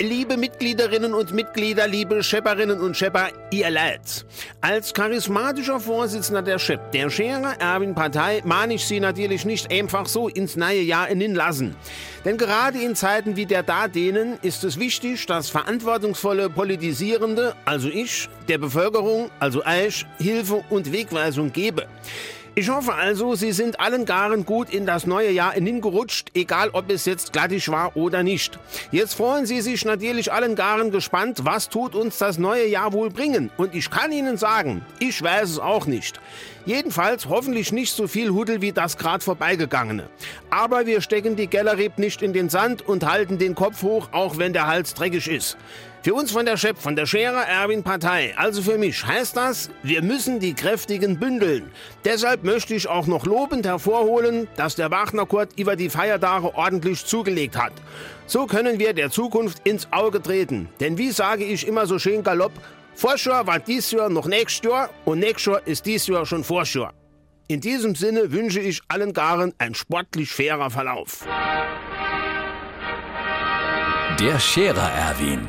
Liebe Mitgliederinnen und Mitglieder, liebe Schepperinnen und Schepper, ihr Leid. Als charismatischer Vorsitzender der Schepp, der Scherer Erwin Partei, mahne ich Sie natürlich nicht einfach so ins neue Jahr innen lassen. Denn gerade in Zeiten wie der da denen ist es wichtig, dass verantwortungsvolle Politisierende, also ich, der Bevölkerung, also euch, Hilfe und Wegweisung gebe. Ich hoffe also, Sie sind allen Garen gut in das neue Jahr hingerutscht, egal ob es jetzt glattig war oder nicht. Jetzt freuen Sie sich natürlich allen Garen gespannt, was tut uns das neue Jahr wohl bringen. Und ich kann Ihnen sagen, ich weiß es auch nicht. Jedenfalls hoffentlich nicht so viel Hudel wie das gerade vorbeigegangene. Aber wir stecken die Gellereb nicht in den Sand und halten den Kopf hoch, auch wenn der Hals dreckig ist. Für uns von der Schepp, von der Scherer Erwin Partei, also für mich, heißt das, wir müssen die Kräftigen bündeln. Deshalb möchte ich auch noch lobend hervorholen, dass der Wagner Kurt über die Feiertage ordentlich zugelegt hat. So können wir der Zukunft ins Auge treten. Denn wie sage ich immer so schön galopp, Vorschau war dies Jahr noch nächstes Jahr und nächstes Jahr ist dies Jahr schon Vorschau. In diesem Sinne wünsche ich allen Garen ein sportlich fairer Verlauf. Der Scherer Erwin.